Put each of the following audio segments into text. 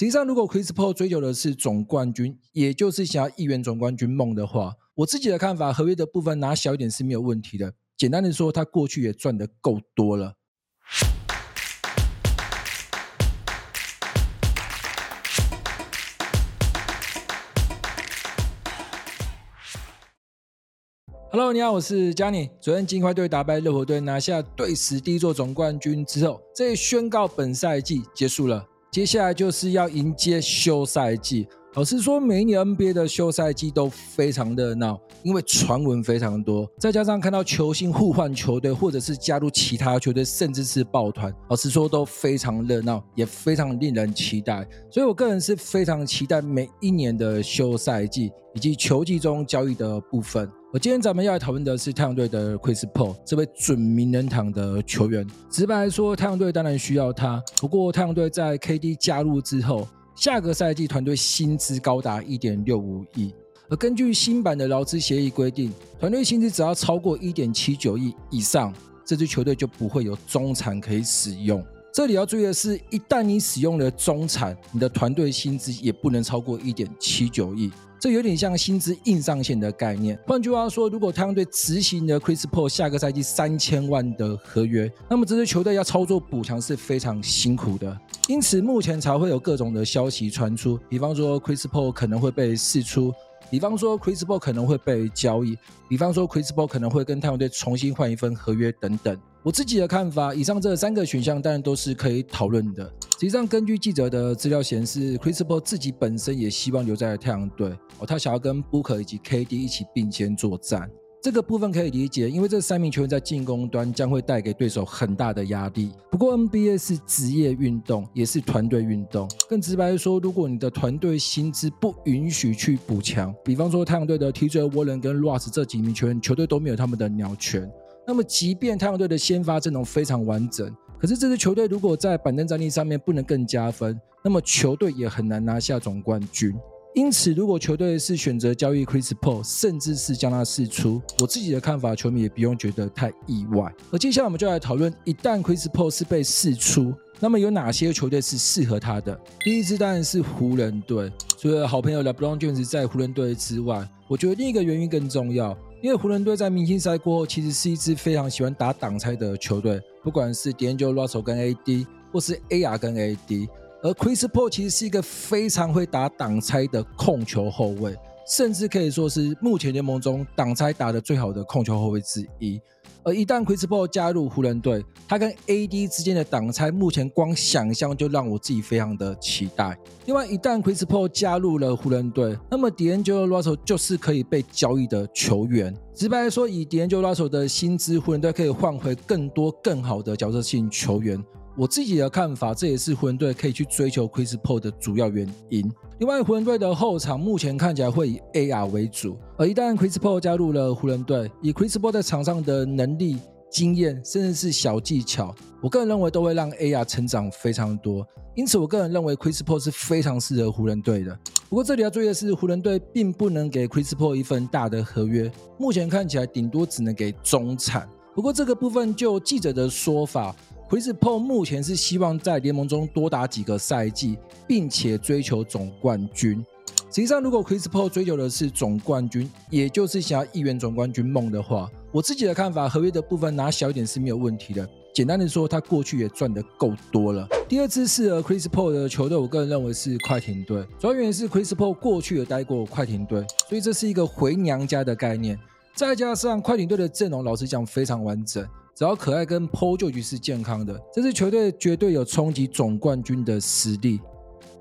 实际上，如果 Chris Paul 追求的是总冠军，也就是想要一圆总冠军梦的话，我自己的看法，合约的部分拿小一点是没有问题的。简单的说，他过去也赚得够多了。Hello，你好，我是 Johnny。昨天金块队打败热火队，拿下队史第一座总冠军之后，这也宣告本赛季结束了。接下来就是要迎接休赛季。老实说，每一年 NBA 的休赛季都非常热闹，因为传闻非常多，再加上看到球星互换球队，或者是加入其他球队，甚至是抱团，老实说都非常热闹，也非常令人期待。所以我个人是非常期待每一年的休赛季以及球季中交易的部分。我今天咱们要来讨论的是太阳队的 Chris Paul 这位准名人堂的球员。直白来说，太阳队当然需要他，不过太阳队在 KD 加入之后。下个赛季团队薪资高达一点六五亿，而根据新版的劳资协议规定，团队薪资只要超过一点七九亿以上，这支球队就不会有中产可以使用。这里要注意的是，一旦你使用了中产，你的团队薪资也不能超过一点七九亿。这有点像薪资硬上限的概念。换句话说，如果太阳队执行了 Chris Paul 下个赛季三千万的合约，那么这支球队要操作补强是非常辛苦的。因此，目前才会有各种的消息传出，比方说 Chris Paul 可能会被释出。比方说，Chris Paul 可能会被交易；比方说，Chris Paul 可能会跟太阳队重新换一份合约等等。我自己的看法，以上这三个选项当然都是可以讨论的。实际上，根据记者的资料显示，Chris Paul 自己本身也希望留在太阳队哦，他想要跟 Booker 以及 KD 一起并肩作战。这个部分可以理解，因为这三名球员在进攻端将会带给对手很大的压力。不过 NBA 是职业运动，也是团队运动。更直白的说，如果你的团队薪资不允许去补强，比方说太阳队的 TJ 沃伦跟 Russ 这几名球员，球队都没有他们的鸟权。那么，即便太阳队的先发阵容非常完整，可是这支球队如果在板凳战力上面不能更加分，那么球队也很难拿下总冠军。因此，如果球队是选择交易 Chris Paul，甚至是将他释出，我自己的看法，球迷也不用觉得太意外。而接下来我们就来讨论，一旦 Chris Paul 是被释出，那么有哪些球队是适合他的？第一支当然是湖人队。除了好朋友 LeBron James 在湖人队之外，我觉得另一个原因更重要，因为湖人队在明星赛过后，其实是一支非常喜欢打挡拆的球队，不管是 Daniel Russell 跟 AD，或是 AR 跟 AD。而 Chris Paul 其实是一个非常会打挡拆的控球后卫，甚至可以说是目前联盟中挡拆打得最好的控球后卫之一。而一旦 Chris Paul 加入湖人队，他跟 AD 之间的挡拆，目前光想象就让我自己非常的期待。另外，一旦 Chris Paul 加入了湖人队，那么 D'Angelo Russell 就是可以被交易的球员。直白来说，以 D'Angelo Russell 的薪资，湖人队可以换回更多更好的角色性球员。我自己的看法，这也是湖人队可以去追求 Chris Paul 的主要原因。另外，湖人队的后场目前看起来会以 AR 为主，而一旦 Chris Paul 加入了湖人队，以 Chris Paul 在场上的能力、经验，甚至是小技巧，我个人认为都会让 AR 成长非常多。因此，我个人认为 Chris Paul 是非常适合湖人队的。不过，这里要注意的是，湖人队并不能给 Chris Paul 一份大的合约，目前看起来顶多只能给中产。不过，这个部分就记者的说法。Chris Paul 目前是希望在联盟中多打几个赛季，并且追求总冠军。实际上，如果 Chris Paul 追求的是总冠军，也就是想要一圆总冠军梦的话，我自己的看法，合约的部分拿小一点是没有问题的。简单的说，他过去也赚得够多了。第二支适合 Chris Paul 的球队，我个人认为是快艇队。主要原因是 Chris Paul 过去也待过快艇队，所以这是一个回娘家的概念。再加上快艇队的阵容，老实讲非常完整。只要可爱跟鋪就局是健康的，这支球队绝对有冲击总冠军的实力。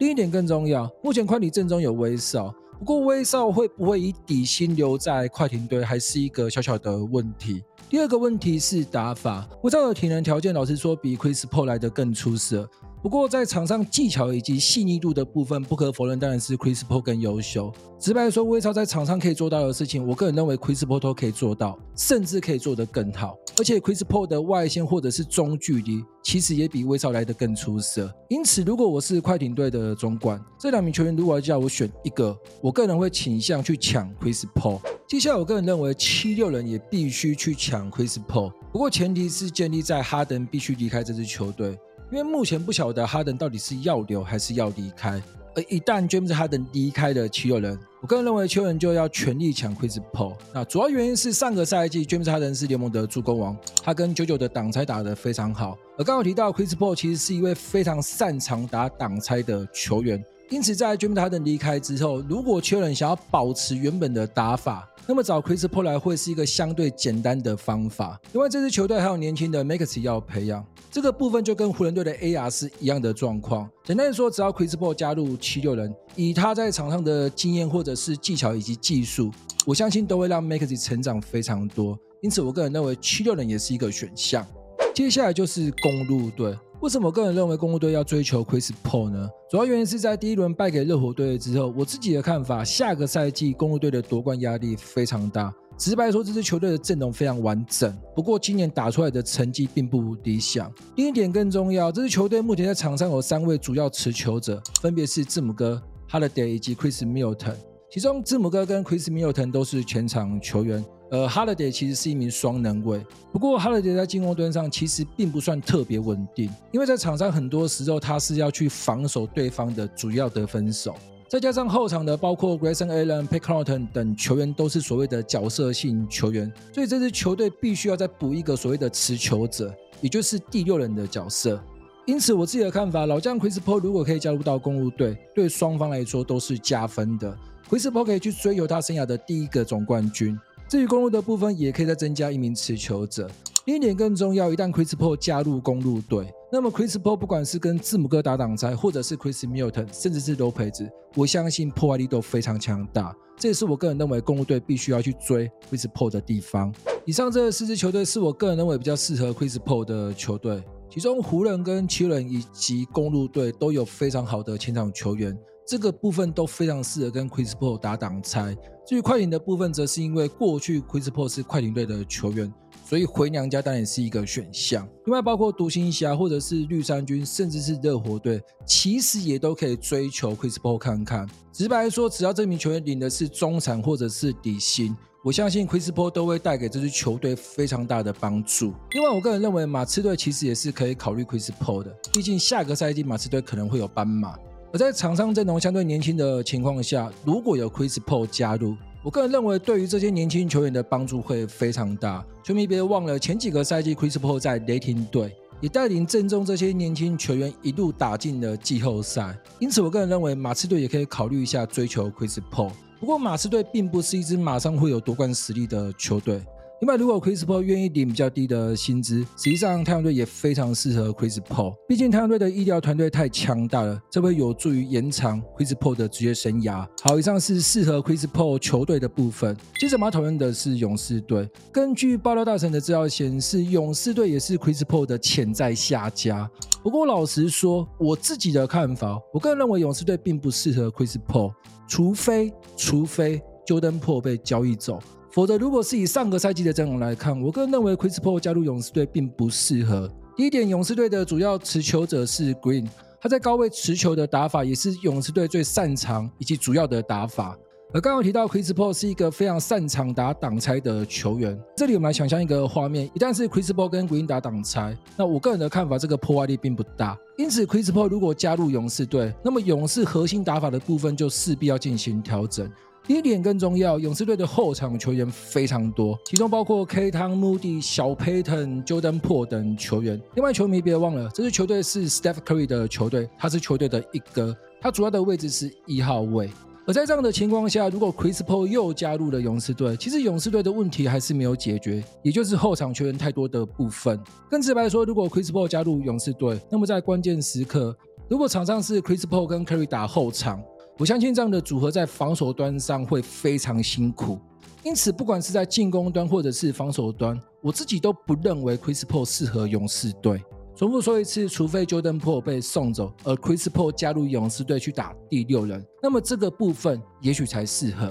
另一点更重要，目前快艇阵中有威少，不过威少会不会以底薪留在快艇队，还是一个小小的问题。第二个问题是打法，威少的体能条件老实说比 Chris Paul 来得更出色。不过，在场上技巧以及细腻度的部分，不可否认，当然是 Chris Paul 更优秀。直白说，威少在场上可以做到的事情，我个人认为 Chris Paul 都可以做到，甚至可以做得更好。而且，Chris Paul 的外线或者是中距离，其实也比威少来得更出色。因此，如果我是快艇队的总管，这两名球员如果要叫我选一个，我个人会倾向去抢 Chris Paul。接下来，我个人认为七六人也必须去抢 Chris Paul，不过前提是建立在哈登必须离开这支球队。因为目前不晓得哈登到底是要留还是要离开。而一旦 James Harden 离开的七六人，我个人认为七六人就要全力抢 Chris Paul。那主要原因是上个赛季 James Harden 是联盟的助攻王，他跟九九的挡拆打得非常好。而刚刚提到 Chris Paul 其实是一位非常擅长打挡拆的球员，因此在 James Harden 离开之后，如果七六人想要保持原本的打法，那么找 Chris Paul 来会是一个相对简单的方法。因为这支球队还有年轻的 Max 要培养。这个部分就跟湖人队的 AR 是一样的状况。简单的说，只要 Chris Paul 加入七六人，以他在场上的经验或者是技巧以及技术，我相信都会让 Max 成长非常多。因此，我个人认为七六人也是一个选项。接下来就是公路队。为什么我个人认为公鹿队要追求 Chris Paul 呢？主要原因是在第一轮败给热火队之后，我自己的看法，下个赛季公鹿队的夺冠压力非常大。直白说，这支球队的阵容非常完整，不过今年打出来的成绩并不理想。另一点更重要，这支球队目前在场上有三位主要持球者，分别是字母哥、Holiday 以及 Chris Milton。其中字母哥跟 Chris Milton 都是全场球员，而 Holiday 其实是一名双能卫。不过 Holiday 在进攻端上其实并不算特别稳定，因为在场上很多时候他是要去防守对方的主要得分手。再加上后场的包括 Grayson Allen、Pat Connaughton 等球员都是所谓的角色性球员，所以这支球队必须要再补一个所谓的持球者，也就是第六人的角色。因此，我自己的看法，老将 Chris Paul 如果可以加入到公鹿队，对双方来说都是加分的。Chris Paul 可以去追求他生涯的第一个总冠军。至于公路的部分，也可以再增加一名持球者。另一点更重要，一旦 Chris Paul 加入公路队，那么 Chris Paul 不管是跟字母哥打挡拆，或者是 Chris Milton，甚至是 Lopez，我相信破坏力都非常强大。这也是我个人认为公路队必须要去追 Chris Paul 的地方。以上这四支球队是我个人认为比较适合 Chris Paul 的球队，其中湖人跟七人以及公路队都有非常好的前场球员，这个部分都非常适合跟 Chris Paul 打挡拆。至于快艇的部分，则是因为过去 Chris Paul 是快艇队的球员。所以回娘家当然是一个选项。另外，包括独行侠或者是绿衫军，甚至是热火队，其实也都可以追求 Chris Paul 看看。直白说，只要这名球员领的是中产或者是底薪，我相信 Chris Paul 都会带给这支球队非常大的帮助。另外，我个人认为马刺队其实也是可以考虑 Chris Paul 的，毕竟下个赛季马刺队可能会有斑马。而在场上阵容相对年轻的情况下，如果有 Chris Paul 加入，我个人认为，对于这些年轻球员的帮助会非常大。球迷别忘了，前几个赛季，Chris Paul 在雷霆队也带领阵中这些年轻球员一路打进了季后赛。因此，我个人认为，马刺队也可以考虑一下追求 Chris Paul。不过，马刺队并不是一支马上会有夺冠实力的球队。另外，如果 Chris Paul 愿意领比较低的薪资，实际上太阳队也非常适合 Chris Paul。毕竟太阳队的医疗团队太强大了，这会有助于延长 Chris Paul 的职业生涯。好，以上是适合 Chris Paul 球队的部分。接着我们要讨论的是勇士队。根据爆料大神的资料显示，勇士队也是 Chris Paul 的潜在下家。不过老实说，我自己的看法，我个人认为勇士队并不适合 Chris Paul，除非除非 Jordan Poole 被交易走。否则，如果是以上个赛季的阵容来看，我个人认为 Chris Paul 加入勇士队并不适合。第一点，勇士队的主要持球者是 Green，他在高位持球的打法也是勇士队最擅长以及主要的打法。而刚刚提到 Chris Paul 是一个非常擅长打挡拆的球员，这里我们来想象一个画面：一旦是 Chris Paul 跟 Green 打挡拆，那我个人的看法，这个破坏力并不大。因此，Chris Paul 如果加入勇士队，那么勇士核心打法的部分就势必要进行调整。第一点更重要，勇士队的后场球员非常多，其中包括 Klay Thompson、小 Payton、Jordan Poole 等球员。另外，球迷别忘了，这支球队是 Steph Curry 的球队，他是球队的一哥，他主要的位置是一号位。而在这样的情况下，如果 Chris Paul 又加入了勇士队，其实勇士队的问题还是没有解决，也就是后场球员太多的部分。更直白说，如果 Chris Paul 加入勇士队，那么在关键时刻，如果场上是 Chris Paul 跟 Curry 打后场。我相信这样的组合在防守端上会非常辛苦，因此不管是在进攻端或者是防守端，我自己都不认为 Chris Paul 适合勇士队。重复说一次，除非 Jordan Poole 被送走，而 Chris Paul 加入勇士队去打第六人，那么这个部分也许才适合。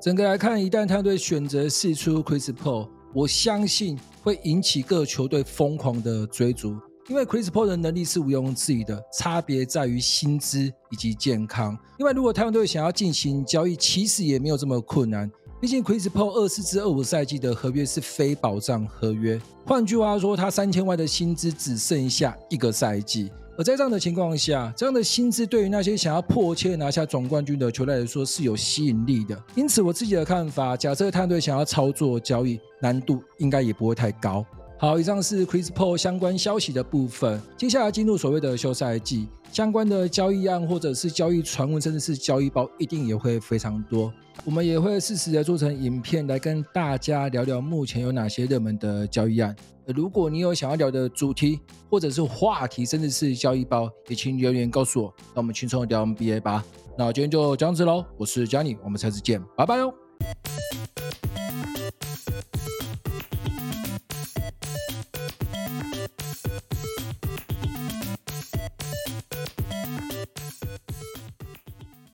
整个来看，一旦他队选择试出 Chris Paul，我相信会引起各球队疯狂的追逐。因为 Chris Paul 的能力是毋庸置疑的，差别在于薪资以及健康。另外如果太阳队想要进行交易，其实也没有这么困难。毕竟 Chris Paul 二四至二五赛季的合约是非保障合约，换句话说，他三千万的薪资只剩下一个赛季。而在这样的情况下，这样的薪资对于那些想要迫切拿下总冠军的球队来说是有吸引力的。因此，我自己的看法，假设太阳队想要操作交易，难度应该也不会太高。好，以上是 Chris Paul 相关消息的部分。接下来进入所谓的休赛季，相关的交易案或者是交易传闻，甚至是交易包，一定也会非常多。我们也会适时的做成影片来跟大家聊聊目前有哪些热门的交易案。如果你有想要聊的主题或者是话题，甚至是交易包，也请留言告诉我。那我们轻松聊 NBA 吧。那今天就这样子喽，我是 Johnny，我们下次见，拜拜哟。